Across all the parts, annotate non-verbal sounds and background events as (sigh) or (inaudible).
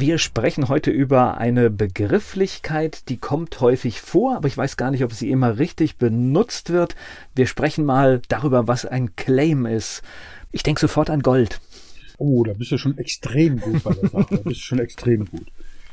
Wir sprechen heute über eine Begrifflichkeit, die kommt häufig vor, aber ich weiß gar nicht, ob sie immer richtig benutzt wird. Wir sprechen mal darüber, was ein Claim ist. Ich denke sofort an Gold. Oh, da bist du schon extrem gut bei der Sache. Da bist du schon extrem gut.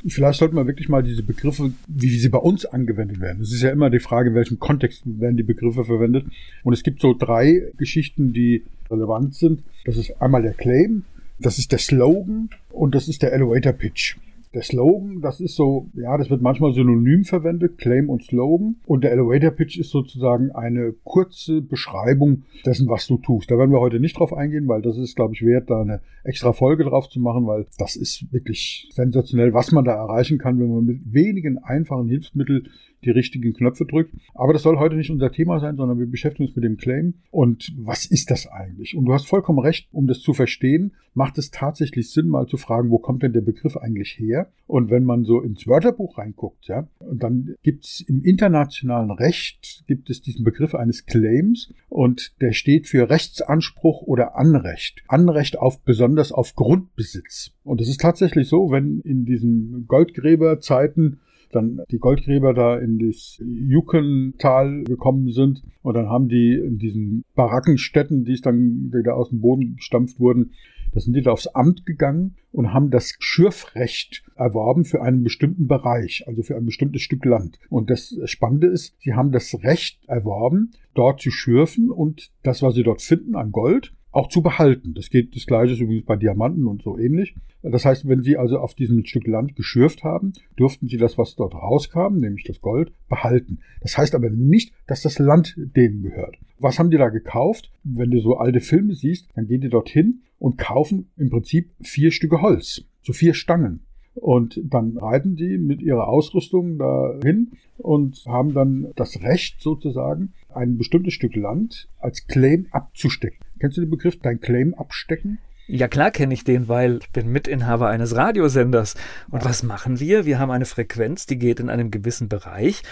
Vielleicht sollten wir wirklich mal diese Begriffe, wie sie bei uns angewendet werden. Es ist ja immer die Frage, in welchem Kontext werden die Begriffe verwendet. Und es gibt so drei Geschichten, die relevant sind. Das ist einmal der Claim, das ist der Slogan und das ist der Elevator Pitch. Der Slogan, das ist so, ja, das wird manchmal synonym verwendet, Claim und Slogan. Und der Elevator Pitch ist sozusagen eine kurze Beschreibung dessen, was du tust. Da werden wir heute nicht drauf eingehen, weil das ist, glaube ich, wert, da eine extra Folge drauf zu machen, weil das ist wirklich sensationell, was man da erreichen kann, wenn man mit wenigen einfachen Hilfsmitteln die richtigen Knöpfe drückt. Aber das soll heute nicht unser Thema sein, sondern wir beschäftigen uns mit dem Claim. Und was ist das eigentlich? Und du hast vollkommen recht, um das zu verstehen, macht es tatsächlich Sinn, mal zu fragen, wo kommt denn der Begriff eigentlich her? Und wenn man so ins Wörterbuch reinguckt, ja, dann gibt es im internationalen Recht, gibt es diesen Begriff eines Claims und der steht für Rechtsanspruch oder Anrecht. Anrecht auf besonders auf Grundbesitz. Und es ist tatsächlich so, wenn in diesen Goldgräberzeiten dann die Goldgräber da in das Jukental gekommen sind und dann haben die in diesen Barackenstätten, die es dann wieder aus dem Boden gestampft wurden, da sind die da aufs Amt gegangen und haben das Schürfrecht erworben für einen bestimmten Bereich, also für ein bestimmtes Stück Land. Und das Spannende ist, sie haben das Recht erworben, dort zu schürfen und das, was sie dort finden an Gold, auch zu behalten. Das geht das gleiche übrigens bei Diamanten und so ähnlich. Das heißt, wenn Sie also auf diesem Stück Land geschürft haben, durften Sie das, was dort rauskam, nämlich das Gold, behalten. Das heißt aber nicht, dass das Land denen gehört. Was haben die da gekauft? Wenn du so alte Filme siehst, dann gehen die dorthin und kaufen im Prinzip vier Stücke Holz, so vier Stangen. Und dann reiten die mit ihrer Ausrüstung dahin und haben dann das Recht sozusagen, ein bestimmtes Stück Land als Claim abzustecken. Kennst du den Begriff, dein Claim abstecken? Ja klar kenne ich den, weil ich bin Mitinhaber eines Radiosenders. Und was machen wir? Wir haben eine Frequenz, die geht in einem gewissen Bereich.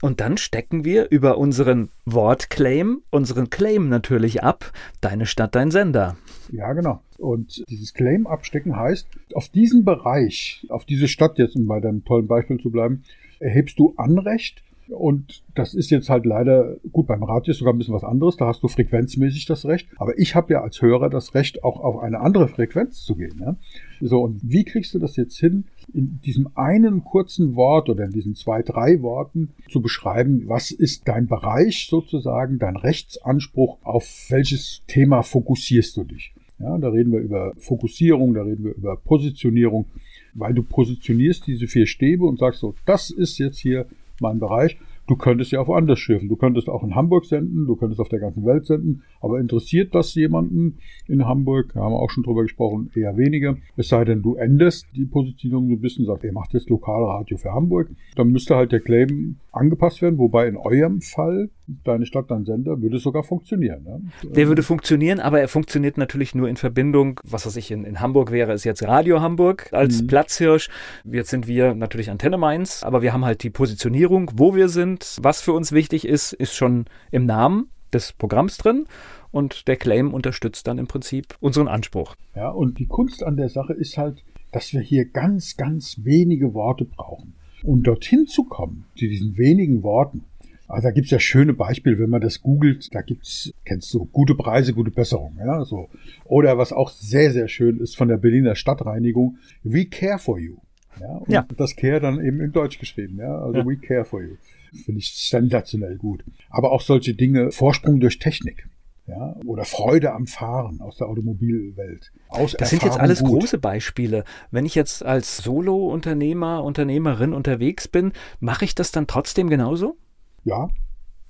Und dann stecken wir über unseren Wortclaim, unseren Claim natürlich ab. Deine Stadt, dein Sender. Ja, genau. Und dieses Claim abstecken heißt, auf diesen Bereich, auf diese Stadt jetzt, um bei deinem tollen Beispiel zu bleiben, erhebst du Anrecht und das ist jetzt halt leider, gut, beim Radio ist sogar ein bisschen was anderes, da hast du frequenzmäßig das Recht. Aber ich habe ja als Hörer das Recht, auch auf eine andere Frequenz zu gehen. Ja? So, und wie kriegst du das jetzt hin, in diesem einen kurzen Wort oder in diesen zwei, drei Worten zu beschreiben, was ist dein Bereich sozusagen, dein Rechtsanspruch, auf welches Thema fokussierst du dich? Ja, da reden wir über Fokussierung, da reden wir über Positionierung, weil du positionierst diese vier Stäbe und sagst so, das ist jetzt hier mein Bereich. Du könntest ja auch woanders schiffen. Du könntest auch in Hamburg senden, du könntest auf der ganzen Welt senden. Aber interessiert das jemanden in Hamburg? Da haben wir auch schon drüber gesprochen, eher weniger. Es sei denn, du änderst die Positionierung so ein bisschen, sagst, ihr macht jetzt Lokalradio für Hamburg. Dann müsste halt der Claim angepasst werden, wobei in eurem Fall, deine Stadt, dein Sender, würde es sogar funktionieren. Ne? Der würde funktionieren, aber er funktioniert natürlich nur in Verbindung, was weiß ich, in, in Hamburg wäre es jetzt Radio Hamburg als mhm. Platzhirsch. Jetzt sind wir natürlich Antenne Mainz, aber wir haben halt die Positionierung, wo wir sind, was für uns wichtig ist, ist schon im Namen des Programms drin und der Claim unterstützt dann im Prinzip unseren Anspruch. Ja, und die Kunst an der Sache ist halt, dass wir hier ganz, ganz wenige Worte brauchen. Und dorthin zu kommen, zu diesen wenigen Worten, also da gibt's ja schöne Beispiele, wenn man das googelt, da gibt's, kennst du, gute Preise, gute Besserung, ja, so. Oder was auch sehr, sehr schön ist von der Berliner Stadtreinigung, We Care for You. Ja, und ja. das Care dann eben in Deutsch geschrieben, ja, also ja. We Care for You. Finde ich sensationell gut. Aber auch solche Dinge, Vorsprung durch Technik. Ja, oder Freude am Fahren aus der Automobilwelt. Aus das sind jetzt alles gut. große Beispiele. Wenn ich jetzt als Solo-Unternehmer, Unternehmerin unterwegs bin, mache ich das dann trotzdem genauso? Ja,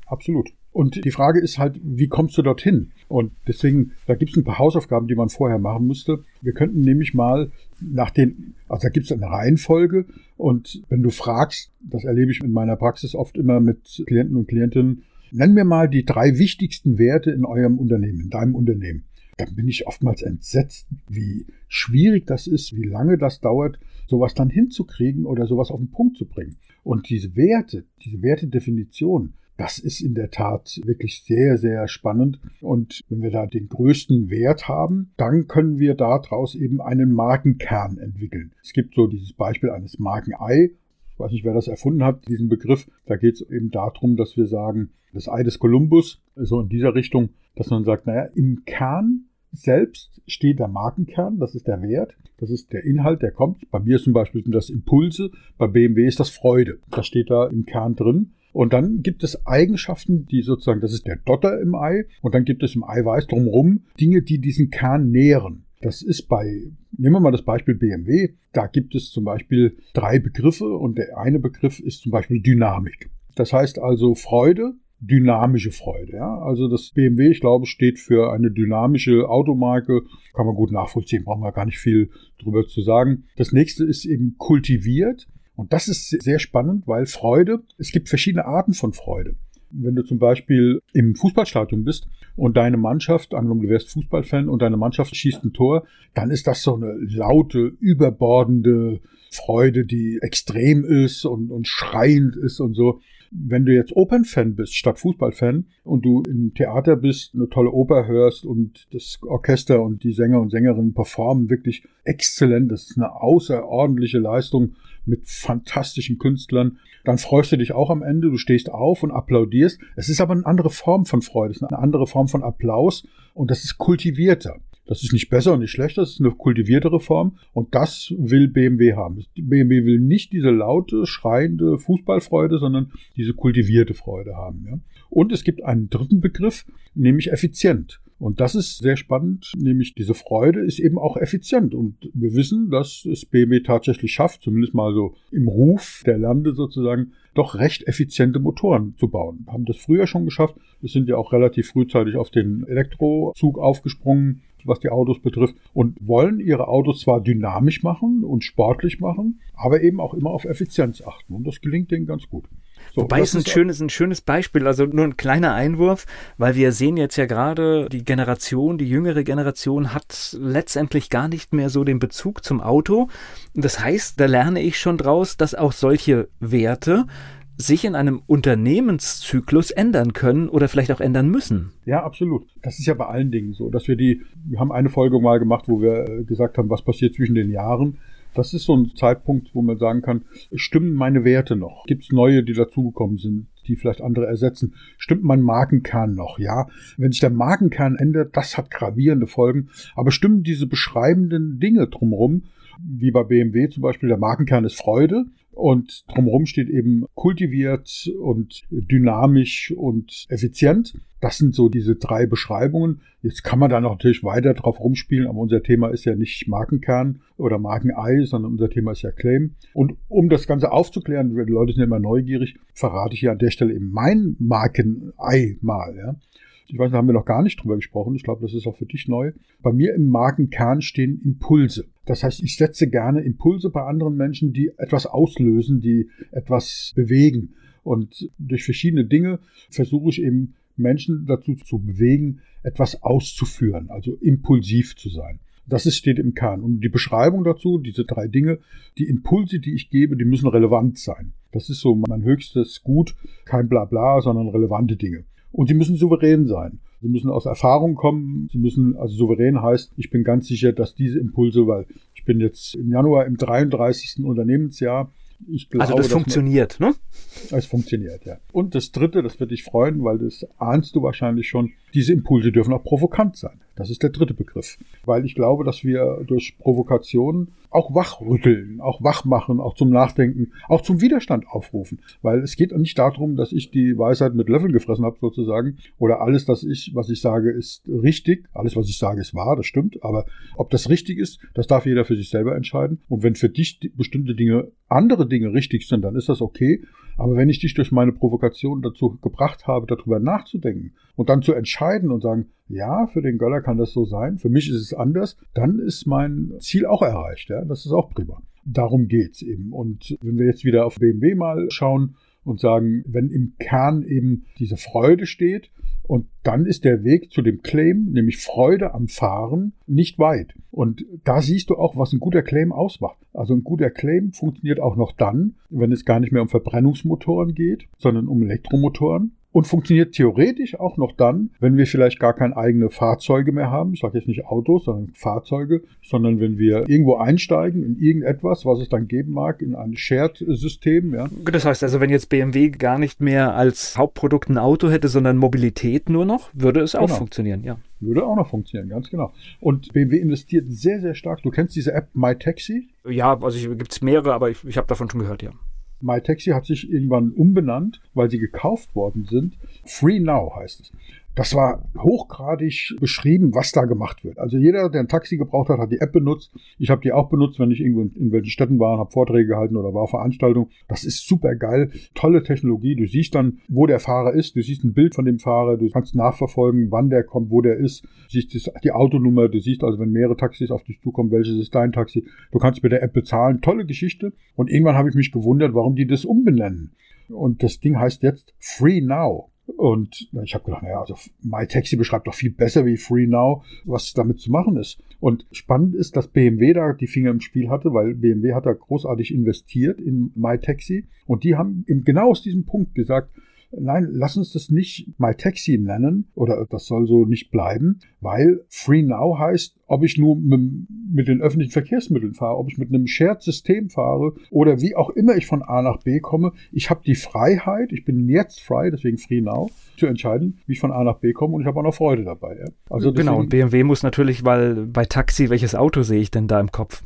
absolut. Und die Frage ist halt, wie kommst du dorthin? Und deswegen, da gibt es ein paar Hausaufgaben, die man vorher machen müsste. Wir könnten nämlich mal nach den, also da gibt es eine Reihenfolge und wenn du fragst, das erlebe ich in meiner Praxis oft immer mit Klienten und Klientinnen, nenn mir mal die drei wichtigsten Werte in eurem Unternehmen, in deinem Unternehmen. Dann bin ich oftmals entsetzt, wie schwierig das ist, wie lange das dauert, sowas dann hinzukriegen oder sowas auf den Punkt zu bringen. Und diese Werte, diese Wertedefinition, das ist in der Tat wirklich sehr, sehr spannend. Und wenn wir da den größten Wert haben, dann können wir daraus eben einen Markenkern entwickeln. Es gibt so dieses Beispiel eines Markenei. Ich weiß nicht, wer das erfunden hat, diesen Begriff. Da geht es eben darum, dass wir sagen, das Ei des Kolumbus, so in dieser Richtung, dass man sagt, naja, im Kern selbst steht der Markenkern, das ist der Wert, das ist der Inhalt, der kommt. Bei mir zum Beispiel sind das Impulse, bei BMW ist das Freude. Das steht da im Kern drin. Und dann gibt es Eigenschaften, die sozusagen, das ist der Dotter im Ei, und dann gibt es im Eiweiß drumherum Dinge, die diesen Kern nähren. Das ist bei, nehmen wir mal das Beispiel BMW, da gibt es zum Beispiel drei Begriffe und der eine Begriff ist zum Beispiel Dynamik. Das heißt also Freude, dynamische Freude. Ja? Also das BMW, ich glaube, steht für eine dynamische Automarke. Kann man gut nachvollziehen, brauchen wir gar nicht viel drüber zu sagen. Das nächste ist eben kultiviert. Und das ist sehr spannend, weil Freude, es gibt verschiedene Arten von Freude. Wenn du zum Beispiel im Fußballstadion bist und deine Mannschaft, angenommen du wärst Fußballfan und deine Mannschaft schießt ein Tor, dann ist das so eine laute, überbordende Freude, die extrem ist und, und schreiend ist und so. Wenn du jetzt Opernfan bist statt Fußballfan und du im Theater bist, eine tolle Oper hörst und das Orchester und die Sänger und Sängerinnen performen wirklich exzellent, das ist eine außerordentliche Leistung mit fantastischen Künstlern, dann freust du dich auch am Ende, du stehst auf und applaudierst. Es ist aber eine andere Form von Freude, es ist eine andere Form von Applaus und das ist kultivierter. Das ist nicht besser und nicht schlechter, das ist eine kultiviertere Form und das will BMW haben. BMW will nicht diese laute, schreiende Fußballfreude, sondern diese kultivierte Freude haben. Ja. Und es gibt einen dritten Begriff, nämlich effizient. Und das ist sehr spannend, nämlich diese Freude ist eben auch effizient. Und wir wissen, dass es BMW tatsächlich schafft, zumindest mal so im Ruf der Lande sozusagen, doch recht effiziente Motoren zu bauen. Wir haben das früher schon geschafft. Wir sind ja auch relativ frühzeitig auf den Elektrozug aufgesprungen was die Autos betrifft, und wollen ihre Autos zwar dynamisch machen und sportlich machen, aber eben auch immer auf Effizienz achten. Und das gelingt denen ganz gut. So, Wobei es ein schönes, ein schönes Beispiel, also nur ein kleiner Einwurf, weil wir sehen jetzt ja gerade, die Generation, die jüngere Generation hat letztendlich gar nicht mehr so den Bezug zum Auto. Das heißt, da lerne ich schon draus, dass auch solche Werte sich in einem Unternehmenszyklus ändern können oder vielleicht auch ändern müssen. Ja, absolut. Das ist ja bei allen Dingen so, dass wir die, wir haben eine Folge mal gemacht, wo wir äh, gesagt haben, was passiert zwischen den Jahren. Das ist so ein Zeitpunkt, wo man sagen kann, stimmen meine Werte noch? Gibt es neue, die dazugekommen sind, die vielleicht andere ersetzen? Stimmt mein Markenkern noch? Ja, wenn sich der Markenkern ändert, das hat gravierende Folgen. Aber stimmen diese beschreibenden Dinge drumherum, wie bei BMW zum Beispiel, der Markenkern ist Freude und drumherum steht eben kultiviert und dynamisch und effizient. Das sind so diese drei Beschreibungen. Jetzt kann man da natürlich weiter drauf rumspielen, aber unser Thema ist ja nicht Markenkern oder Markenei, sondern unser Thema ist ja Claim. Und um das Ganze aufzuklären, die Leute sind immer neugierig, verrate ich hier an der Stelle eben mein Markenei mal. Ja ich weiß, da haben wir noch gar nicht drüber gesprochen. Ich glaube, das ist auch für dich neu. Bei mir im Markenkern stehen Impulse. Das heißt, ich setze gerne Impulse bei anderen Menschen, die etwas auslösen, die etwas bewegen. Und durch verschiedene Dinge versuche ich eben Menschen dazu zu bewegen, etwas auszuführen, also impulsiv zu sein. Das ist, steht im Kern. Und die Beschreibung dazu, diese drei Dinge, die Impulse, die ich gebe, die müssen relevant sein. Das ist so mein höchstes Gut. Kein Blabla, sondern relevante Dinge. Und sie müssen souverän sein. Sie müssen aus Erfahrung kommen. Sie müssen, also souverän heißt, ich bin ganz sicher, dass diese Impulse, weil ich bin jetzt im Januar im 33. Unternehmensjahr, ich glaube, also das funktioniert, man, ne? Es funktioniert, ja. Und das Dritte, das wird dich freuen, weil das ahnst du wahrscheinlich schon, diese Impulse dürfen auch provokant sein. Das ist der dritte Begriff. Weil ich glaube, dass wir durch Provokation auch wachrütteln, auch wach machen, auch zum Nachdenken, auch zum Widerstand aufrufen. Weil es geht nicht darum, dass ich die Weisheit mit Löffeln gefressen habe, sozusagen, oder alles, das ich, was ich sage, ist richtig. Alles, was ich sage, ist wahr, das stimmt. Aber ob das richtig ist, das darf jeder für sich selber entscheiden. Und wenn für dich bestimmte Dinge, andere Dinge richtig sind, dann ist das okay. Aber wenn ich dich durch meine Provokation dazu gebracht habe, darüber nachzudenken und dann zu entscheiden und sagen, ja, für den Göller kann das so sein, für mich ist es anders, dann ist mein Ziel auch erreicht. Ja? Das ist auch prima. Darum geht's eben. Und wenn wir jetzt wieder auf BMW mal schauen und sagen, wenn im Kern eben diese Freude steht, und dann ist der Weg zu dem Claim, nämlich Freude am Fahren, nicht weit. Und da siehst du auch, was ein guter Claim ausmacht. Also ein guter Claim funktioniert auch noch dann, wenn es gar nicht mehr um Verbrennungsmotoren geht, sondern um Elektromotoren und funktioniert theoretisch auch noch dann, wenn wir vielleicht gar keine eigene Fahrzeuge mehr haben. Ich sage jetzt nicht Autos, sondern Fahrzeuge, sondern wenn wir irgendwo einsteigen in irgendetwas, was es dann geben mag, in ein Shared-System. Ja. Das heißt also, wenn jetzt BMW gar nicht mehr als Hauptprodukt ein Auto hätte, sondern Mobilität nur noch, würde es auch genau. funktionieren, ja. Würde auch noch funktionieren, ganz genau. Und BMW investiert sehr, sehr stark. Du kennst diese App MyTaxi? Ja, also gibt es mehrere, aber ich, ich habe davon schon gehört, ja. MyTaxi hat sich irgendwann umbenannt, weil sie gekauft worden sind. Free Now heißt es. Das war hochgradig beschrieben, was da gemacht wird. Also jeder, der ein Taxi gebraucht hat, hat die App benutzt. Ich habe die auch benutzt, wenn ich irgendwo in, in welchen Städten war, habe Vorträge gehalten oder war auf Veranstaltungen. Das ist super geil, tolle Technologie. Du siehst dann, wo der Fahrer ist. Du siehst ein Bild von dem Fahrer. Du kannst nachverfolgen, wann der kommt, wo der ist. Du siehst die Autonummer. Du siehst also, wenn mehrere Taxis auf dich zukommen, welches ist dein Taxi. Du kannst mit der App bezahlen. Tolle Geschichte. Und irgendwann habe ich mich gewundert, warum die das umbenennen. Und das Ding heißt jetzt Free Now. Und ich habe gedacht, naja, also MyTaxi beschreibt doch viel besser wie Free Now, was damit zu machen ist. Und spannend ist, dass BMW da die Finger im Spiel hatte, weil BMW hat da großartig investiert in MyTaxi. Und die haben eben genau aus diesem Punkt gesagt, nein, lass uns das nicht MyTaxi nennen oder das soll so nicht bleiben, weil Free Now heißt, ob ich nur mit, mit den öffentlichen Verkehrsmitteln fahre, ob ich mit einem Shared-System fahre oder wie auch immer ich von A nach B komme. Ich habe die Freiheit, ich bin jetzt frei, deswegen Free Now, zu entscheiden, wie ich von A nach B komme und ich habe auch noch Freude dabei. Ja. Also genau, und BMW muss natürlich, weil bei Taxi, welches Auto sehe ich denn da im Kopf?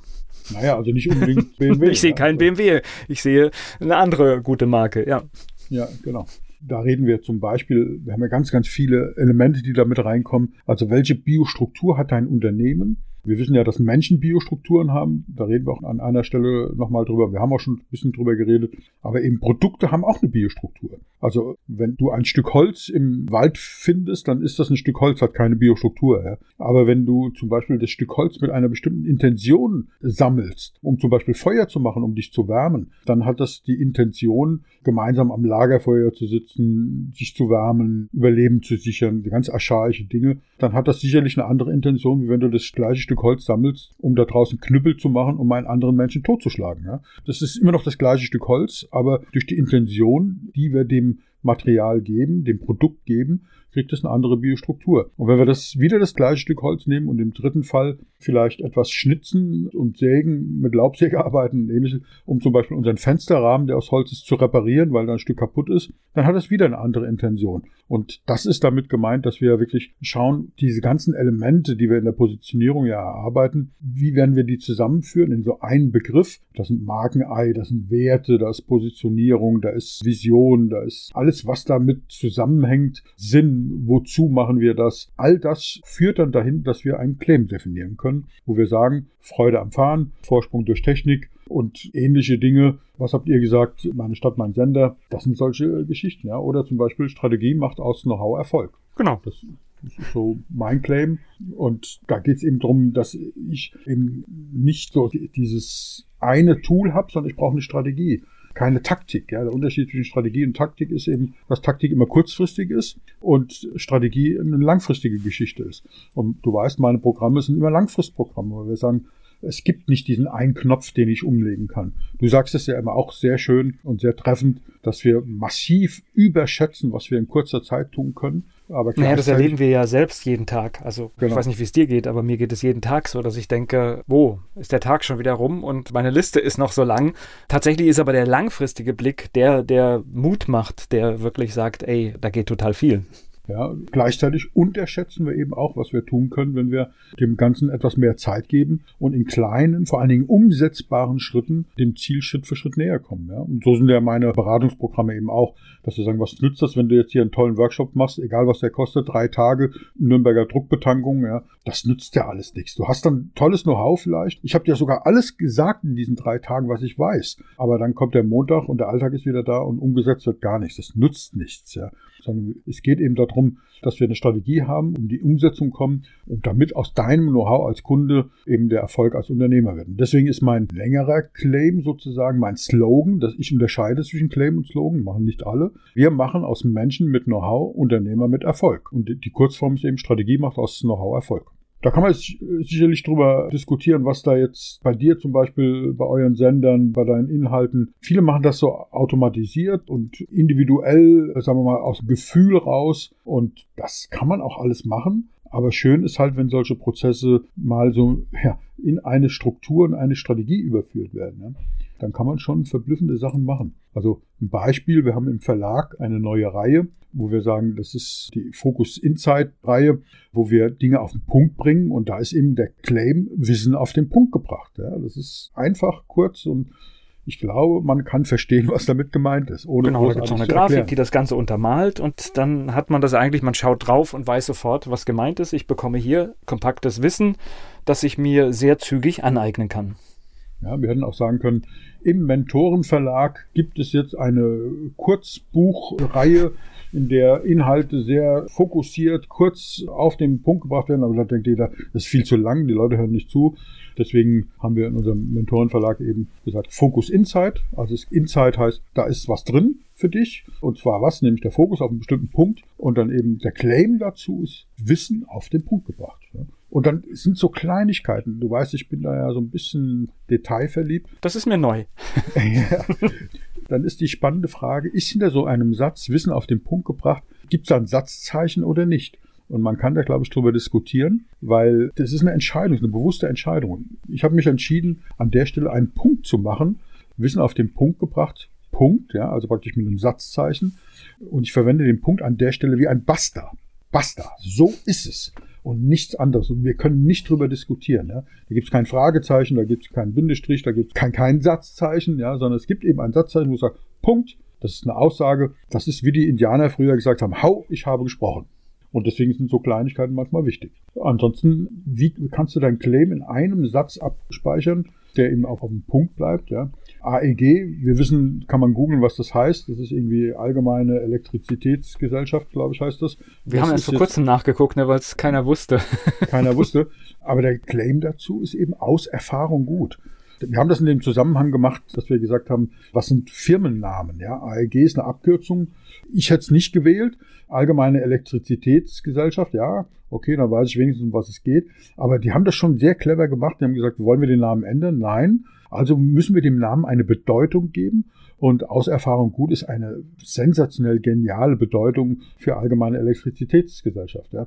Naja, also nicht unbedingt (laughs) BMW. ich sehe ja. keinen BMW, ich sehe eine andere gute Marke, ja. Ja, genau. Da reden wir zum Beispiel, wir haben ja ganz, ganz viele Elemente, die da mit reinkommen. Also welche Biostruktur hat dein Unternehmen? Wir wissen ja, dass Menschen Biostrukturen haben. Da reden wir auch an einer Stelle nochmal drüber. Wir haben auch schon ein bisschen drüber geredet. Aber eben Produkte haben auch eine Biostruktur. Also wenn du ein Stück Holz im Wald findest, dann ist das ein Stück Holz, hat keine Biostruktur. Ja. Aber wenn du zum Beispiel das Stück Holz mit einer bestimmten Intention sammelst, um zum Beispiel Feuer zu machen, um dich zu wärmen, dann hat das die Intention, gemeinsam am Lagerfeuer zu sitzen, sich zu wärmen, Überleben zu sichern, ganz archaische Dinge. Dann hat das sicherlich eine andere Intention, wie wenn du das gleiche Stück Holz sammelst, um da draußen Knüppel zu machen, um einen anderen Menschen totzuschlagen. Ja. Das ist immer noch das gleiche Stück Holz, aber durch die Intention, die wir dem Material geben, dem Produkt geben, kriegt es eine andere Biostruktur. Und wenn wir das wieder das gleiche Stück Holz nehmen und im dritten Fall vielleicht etwas schnitzen und sägen, mit Laubsäge (laughs) arbeiten und ähnliches, um zum Beispiel unseren Fensterrahmen, der aus Holz ist, zu reparieren, weil da ein Stück kaputt ist, dann hat es wieder eine andere Intention. Und das ist damit gemeint, dass wir wirklich schauen, diese ganzen Elemente, die wir in der Positionierung ja erarbeiten, wie werden wir die zusammenführen in so einen Begriff? Das sind Markenei, das sind Werte, da ist Positionierung, da ist Vision, da ist alles, was damit zusammenhängt, Sinn, wozu machen wir das? All das führt dann dahin, dass wir einen Claim definieren können, wo wir sagen, Freude am Fahren, Vorsprung durch Technik und ähnliche Dinge. Was habt ihr gesagt? Meine Stadt, mein Sender. Das sind solche Geschichten, ja. Oder zum Beispiel Strategie macht aus Know-how Erfolg. Genau. Das, das ist so mein Claim. Und da geht es eben darum, dass ich eben nicht so dieses eine Tool habe, sondern ich brauche eine Strategie keine Taktik. Ja. Der Unterschied zwischen Strategie und Taktik ist eben, dass Taktik immer kurzfristig ist und Strategie eine langfristige Geschichte ist. Und du weißt, meine Programme sind immer Langfristprogramme, weil wir sagen, es gibt nicht diesen einen Knopf, den ich umlegen kann. Du sagst es ja immer auch sehr schön und sehr treffend, dass wir massiv überschätzen, was wir in kurzer Zeit tun können. Aber naja, das erleben wir ja selbst jeden Tag. Also genau. ich weiß nicht, wie es dir geht, aber mir geht es jeden Tag so, dass ich denke, wo ist der Tag schon wieder rum und meine Liste ist noch so lang. Tatsächlich ist aber der langfristige Blick der, der Mut macht, der wirklich sagt, ey, da geht total viel. Ja, gleichzeitig unterschätzen wir eben auch, was wir tun können, wenn wir dem Ganzen etwas mehr Zeit geben und in kleinen, vor allen Dingen umsetzbaren Schritten dem Ziel Schritt für Schritt näher kommen. Ja. Und so sind ja meine Beratungsprogramme eben auch, dass wir sagen, was nützt das, wenn du jetzt hier einen tollen Workshop machst, egal was der kostet, drei Tage, Nürnberger Druckbetankung, ja, das nützt ja alles nichts. Du hast dann tolles Know-how vielleicht. Ich habe dir sogar alles gesagt in diesen drei Tagen, was ich weiß. Aber dann kommt der Montag und der Alltag ist wieder da und umgesetzt wird gar nichts. Das nützt nichts, ja. Sondern es geht eben darum, dass wir eine Strategie haben, um die Umsetzung kommen und damit aus deinem Know-how als Kunde eben der Erfolg als Unternehmer wird. Und deswegen ist mein längerer Claim sozusagen mein Slogan, dass ich unterscheide zwischen Claim und Slogan, machen nicht alle. Wir machen aus Menschen mit Know-how Unternehmer mit Erfolg. Und die Kurzform ist eben Strategie macht aus Know-how Erfolg. Da kann man jetzt sicherlich drüber diskutieren, was da jetzt bei dir zum Beispiel, bei euren Sendern, bei deinen Inhalten. Viele machen das so automatisiert und individuell, sagen wir mal, aus Gefühl raus. Und das kann man auch alles machen. Aber schön ist halt, wenn solche Prozesse mal so ja, in eine Struktur und eine Strategie überführt werden. Ja dann kann man schon verblüffende Sachen machen. Also ein Beispiel, wir haben im Verlag eine neue Reihe, wo wir sagen, das ist die Focus Insight Reihe, wo wir Dinge auf den Punkt bringen und da ist eben der Claim Wissen auf den Punkt gebracht. Ja, das ist einfach, kurz und ich glaube, man kann verstehen, was damit gemeint ist. Ohne genau, da gibt es noch eine Grafik, die das Ganze untermalt und dann hat man das eigentlich, man schaut drauf und weiß sofort, was gemeint ist. Ich bekomme hier kompaktes Wissen, das ich mir sehr zügig aneignen kann. Ja, wir hätten auch sagen können, im Mentorenverlag gibt es jetzt eine Kurzbuchreihe, in der Inhalte sehr fokussiert, kurz auf den Punkt gebracht werden. Aber da denkt jeder, das ist viel zu lang, die Leute hören nicht zu. Deswegen haben wir in unserem Mentorenverlag eben gesagt, Focus Insight. Also Insight heißt, da ist was drin für dich. Und zwar was? Nämlich der Fokus auf einen bestimmten Punkt. Und dann eben der Claim dazu ist Wissen auf den Punkt gebracht. Und dann sind so Kleinigkeiten. Du weißt, ich bin da ja so ein bisschen detailverliebt. Das ist mir neu. (laughs) ja. Dann ist die spannende Frage, ist hinter so einem Satz Wissen auf den Punkt gebracht, gibt es da ein Satzzeichen oder nicht? Und man kann da, glaube ich, drüber diskutieren, weil das ist eine Entscheidung, eine bewusste Entscheidung. Ich habe mich entschieden, an der Stelle einen Punkt zu machen, Wissen auf den Punkt gebracht, Punkt, ja, also praktisch mit einem Satzzeichen. Und ich verwende den Punkt an der Stelle wie ein Basta. Basta. So ist es und nichts anderes. Und wir können nicht drüber diskutieren. Ja. Da gibt es kein Fragezeichen, da gibt es keinen Bindestrich, da gibt es kein, kein Satzzeichen, ja, sondern es gibt eben ein Satzzeichen, wo es sagt, Punkt, das ist eine Aussage, das ist wie die Indianer früher gesagt haben, hau, ich habe gesprochen. Und deswegen sind so Kleinigkeiten manchmal wichtig. Ansonsten, wie kannst du dein Claim in einem Satz abspeichern, der eben auch auf dem Punkt bleibt, ja? AEG, wir wissen, kann man googeln, was das heißt. Das ist irgendwie allgemeine Elektrizitätsgesellschaft, glaube ich, heißt das. Wir das haben erst vor kurzem nachgeguckt, ne, weil es keiner wusste. keiner wusste. Aber der Claim dazu ist eben aus Erfahrung gut. Wir haben das in dem Zusammenhang gemacht, dass wir gesagt haben, was sind Firmennamen? Ja, AEG ist eine Abkürzung. Ich hätte es nicht gewählt. Allgemeine Elektrizitätsgesellschaft, ja, okay, dann weiß ich wenigstens, um was es geht. Aber die haben das schon sehr clever gemacht. Die haben gesagt, wollen wir den Namen ändern? Nein. Also müssen wir dem Namen eine Bedeutung geben. Und aus Erfahrung gut ist eine sensationell geniale Bedeutung für allgemeine Elektrizitätsgesellschaft. Ja.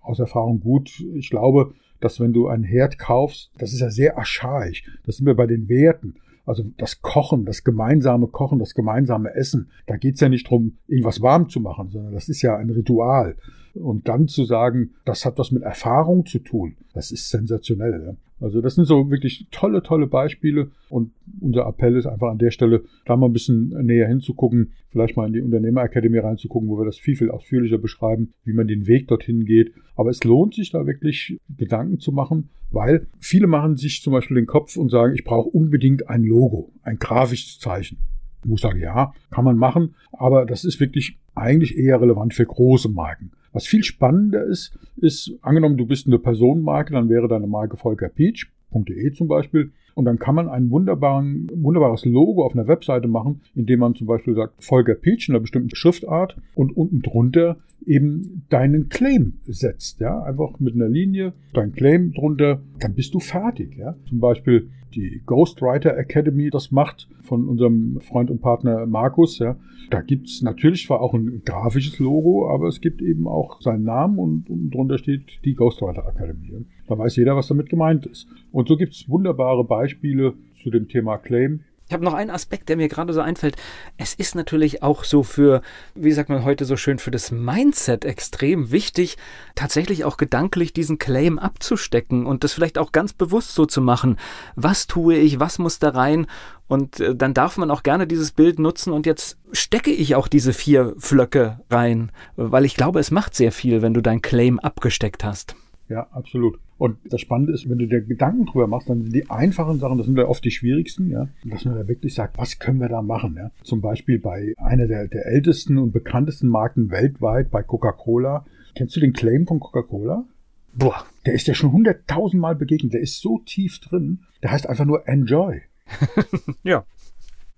Aus Erfahrung gut, ich glaube, dass wenn du einen Herd kaufst, das ist ja sehr archaisch. Das sind wir bei den Werten. Also das Kochen, das gemeinsame Kochen, das gemeinsame Essen. Da geht es ja nicht darum, irgendwas warm zu machen, sondern das ist ja ein Ritual. Und dann zu sagen, das hat was mit Erfahrung zu tun, das ist sensationell. Also das sind so wirklich tolle, tolle Beispiele. Und unser Appell ist einfach an der Stelle, da mal ein bisschen näher hinzugucken, vielleicht mal in die Unternehmerakademie reinzugucken, wo wir das viel, viel ausführlicher beschreiben, wie man den Weg dorthin geht. Aber es lohnt sich da wirklich Gedanken zu machen, weil viele machen sich zum Beispiel den Kopf und sagen, ich brauche unbedingt ein Logo, ein grafisches Zeichen. Ich muss sagen, ja, kann man machen, aber das ist wirklich eigentlich eher relevant für große Marken. Was viel spannender ist, ist, angenommen, du bist eine Personenmarke, dann wäre deine Marke Volker Peach.de zum Beispiel. Und dann kann man ein wunderbares Logo auf einer Webseite machen, indem man zum Beispiel sagt Volker Peach in einer bestimmten Schriftart und unten drunter eben deinen Claim setzt. Ja, einfach mit einer Linie, dein Claim drunter, dann bist du fertig. Ja, zum Beispiel die Ghostwriter Academy das macht von unserem Freund und Partner Markus. Ja. Da gibt es natürlich zwar auch ein grafisches Logo, aber es gibt eben auch seinen Namen und, und drunter steht die Ghostwriter Academy. Da weiß jeder, was damit gemeint ist. Und so gibt es wunderbare Beispiele zu dem Thema Claim. Ich habe noch einen Aspekt, der mir gerade so einfällt. Es ist natürlich auch so für, wie sagt man heute so schön, für das Mindset extrem wichtig, tatsächlich auch gedanklich diesen Claim abzustecken und das vielleicht auch ganz bewusst so zu machen. Was tue ich? Was muss da rein? Und äh, dann darf man auch gerne dieses Bild nutzen und jetzt stecke ich auch diese vier Flöcke rein, weil ich glaube, es macht sehr viel, wenn du dein Claim abgesteckt hast. Ja, absolut. Und das Spannende ist, wenn du dir Gedanken drüber machst, dann sind die einfachen Sachen, das sind ja oft die schwierigsten, ja, dass man da wirklich sagt, was können wir da machen, ja. Zum Beispiel bei einer der, der ältesten und bekanntesten Marken weltweit, bei Coca-Cola. Kennst du den Claim von Coca-Cola? Boah. Der ist ja schon hunderttausendmal begegnet, der ist so tief drin, der heißt einfach nur Enjoy. (laughs) ja.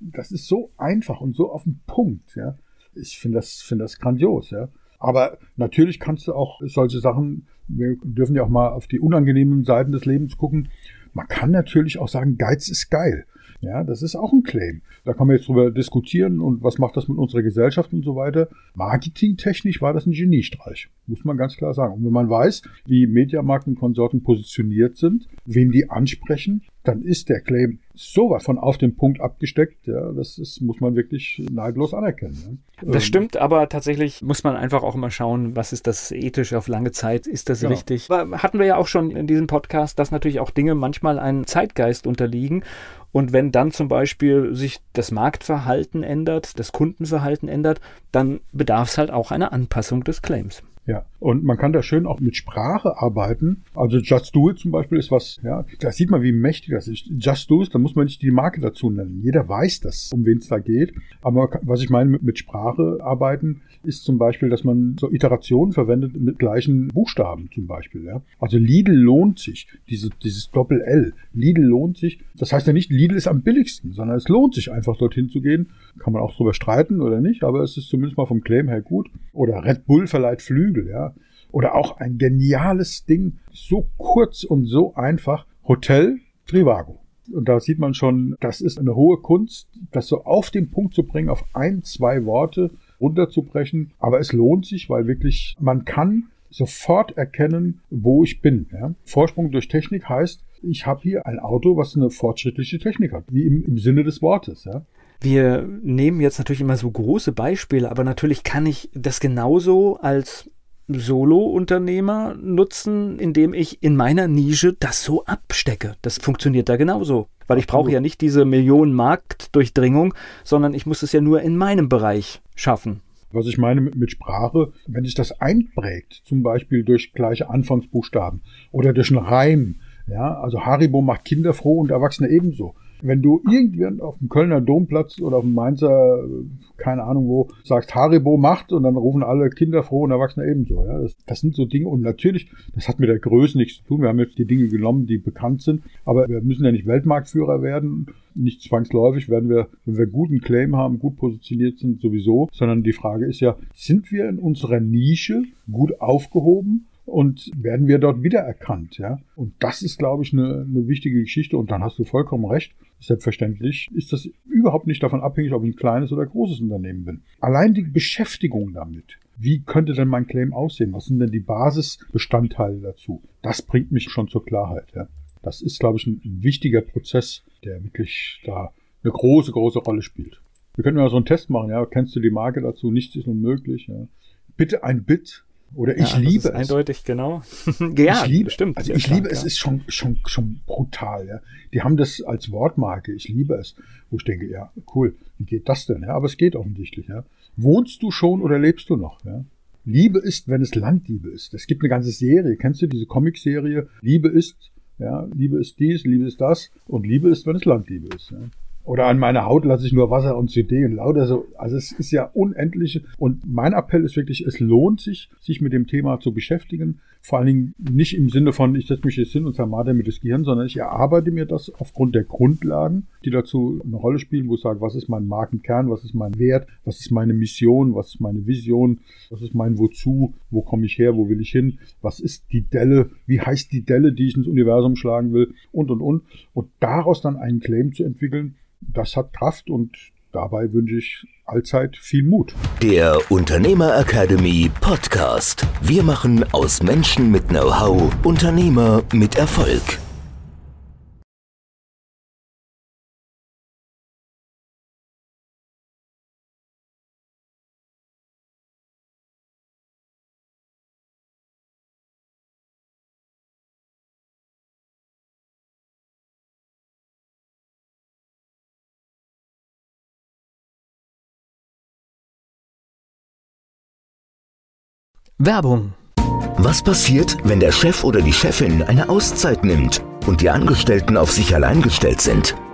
Das ist so einfach und so auf den Punkt, ja. Ich finde das, finde das grandios, ja. Aber natürlich kannst du auch solche Sachen, wir dürfen ja auch mal auf die unangenehmen Seiten des Lebens gucken. Man kann natürlich auch sagen, Geiz ist geil. Ja, das ist auch ein Claim. Da kann man jetzt drüber diskutieren und was macht das mit unserer Gesellschaft und so weiter. Marketingtechnisch war das ein Geniestreich, muss man ganz klar sagen. Und wenn man weiß, wie Mediamarkt und Konsorten positioniert sind, wen die ansprechen, dann ist der Claim sowas von auf den Punkt abgesteckt. Ja, das ist, muss man wirklich neidlos anerkennen. Ja. Das ähm, stimmt, aber tatsächlich muss man einfach auch immer schauen, was ist das ethisch auf lange Zeit? Ist das genau. richtig? Hatten wir ja auch schon in diesem Podcast, dass natürlich auch Dinge manchmal einem Zeitgeist unterliegen. Und wenn dann zum Beispiel sich das Marktverhalten ändert, das Kundenverhalten ändert, dann bedarf es halt auch einer Anpassung des Claims. Ja, und man kann da schön auch mit Sprache arbeiten. Also Just Do It zum Beispiel ist was, ja, da sieht man, wie mächtig das ist. Just Do It, da muss man nicht die Marke dazu nennen. Jeder weiß das, um wen es da geht. Aber was ich meine mit, mit Sprache arbeiten, ist zum Beispiel, dass man so Iterationen verwendet mit gleichen Buchstaben zum Beispiel. Ja. Also Lidl lohnt sich, diese, dieses Doppel-L. Lidl lohnt sich. Das heißt ja nicht, Lidl ist am billigsten, sondern es lohnt sich einfach dorthin zu gehen. Kann man auch drüber streiten oder nicht, aber es ist zumindest mal vom Claim her gut. Oder Red Bull verleiht Flügel, ja. Oder auch ein geniales Ding, so kurz und so einfach, Hotel Trivago. Und da sieht man schon, das ist eine hohe Kunst, das so auf den Punkt zu bringen, auf ein, zwei Worte runterzubrechen. Aber es lohnt sich, weil wirklich man kann sofort erkennen, wo ich bin. Ja? Vorsprung durch Technik heißt, ich habe hier ein Auto, was eine fortschrittliche Technik hat, wie im, im Sinne des Wortes. Ja? Wir nehmen jetzt natürlich immer so große Beispiele, aber natürlich kann ich das genauso als Solo-Unternehmer nutzen, indem ich in meiner Nische das so abstecke. Das funktioniert da genauso. Weil ich brauche ja nicht diese Millionen Marktdurchdringung, sondern ich muss es ja nur in meinem Bereich schaffen. Was ich meine mit, mit Sprache, wenn sich das einprägt, zum Beispiel durch gleiche Anfangsbuchstaben oder durch einen Reim, ja, also Haribo macht Kinder froh und Erwachsene ebenso. Wenn du irgendwann auf dem Kölner Domplatz oder auf dem Mainzer, keine Ahnung wo, sagst Haribo macht und dann rufen alle Kinder froh und Erwachsene ebenso. Ja? Das, das sind so Dinge und natürlich, das hat mit der Größe nichts zu tun. Wir haben jetzt die Dinge genommen, die bekannt sind, aber wir müssen ja nicht Weltmarktführer werden. Nicht zwangsläufig werden wir, wenn wir guten Claim haben, gut positioniert sind, sowieso, sondern die Frage ist ja, sind wir in unserer Nische gut aufgehoben? und werden wir dort wiedererkannt. Ja? Und das ist, glaube ich, eine, eine wichtige Geschichte. Und dann hast du vollkommen recht. Selbstverständlich ist das überhaupt nicht davon abhängig, ob ich ein kleines oder großes Unternehmen bin. Allein die Beschäftigung damit. Wie könnte denn mein Claim aussehen? Was sind denn die Basisbestandteile dazu? Das bringt mich schon zur Klarheit. Ja? Das ist, glaube ich, ein, ein wichtiger Prozess, der wirklich da eine große, große Rolle spielt. Wir können mal so einen Test machen, ja. Kennst du die Marke dazu? Nichts ist unmöglich, ja. Bitte ein Bit oder (laughs) ich ja, liebe es. Eindeutig, genau. ja, ich liebe, stimmt. Also ich liebe es, ist schon, schon, schon brutal, ja. Die haben das als Wortmarke, ich liebe es. Wo ich denke, ja, cool, wie geht das denn? Ja, aber es geht offensichtlich, ja. Wohnst du schon oder lebst du noch, ja? Liebe ist, wenn es Landliebe ist. Es gibt eine ganze Serie. Kennst du diese Comicserie? Liebe ist, ja, Liebe ist dies, Liebe ist das und Liebe ist, wenn es Landliebe ist. Ja. Oder an meiner Haut lasse ich nur Wasser und CD und lauter so. Also es ist ja unendlich. Und mein Appell ist wirklich, es lohnt sich, sich mit dem Thema zu beschäftigen. Vor allen Dingen nicht im Sinne von, ich setze mich jetzt hin und zermate mir das Gehirn, sondern ich erarbeite mir das aufgrund der Grundlagen, die dazu eine Rolle spielen, wo ich sage, was ist mein Markenkern, was ist mein Wert, was ist meine Mission, was ist meine Vision, was ist mein Wozu, wo komme ich her, wo will ich hin, was ist die Delle, wie heißt die Delle, die ich ins Universum schlagen will und und und. Und daraus dann einen Claim zu entwickeln, das hat Kraft und dabei wünsche ich allzeit viel Mut. Der Unternehmer Academy Podcast. Wir machen aus Menschen mit Know-how Unternehmer mit Erfolg. Werbung. Was passiert, wenn der Chef oder die Chefin eine Auszeit nimmt und die Angestellten auf sich allein gestellt sind?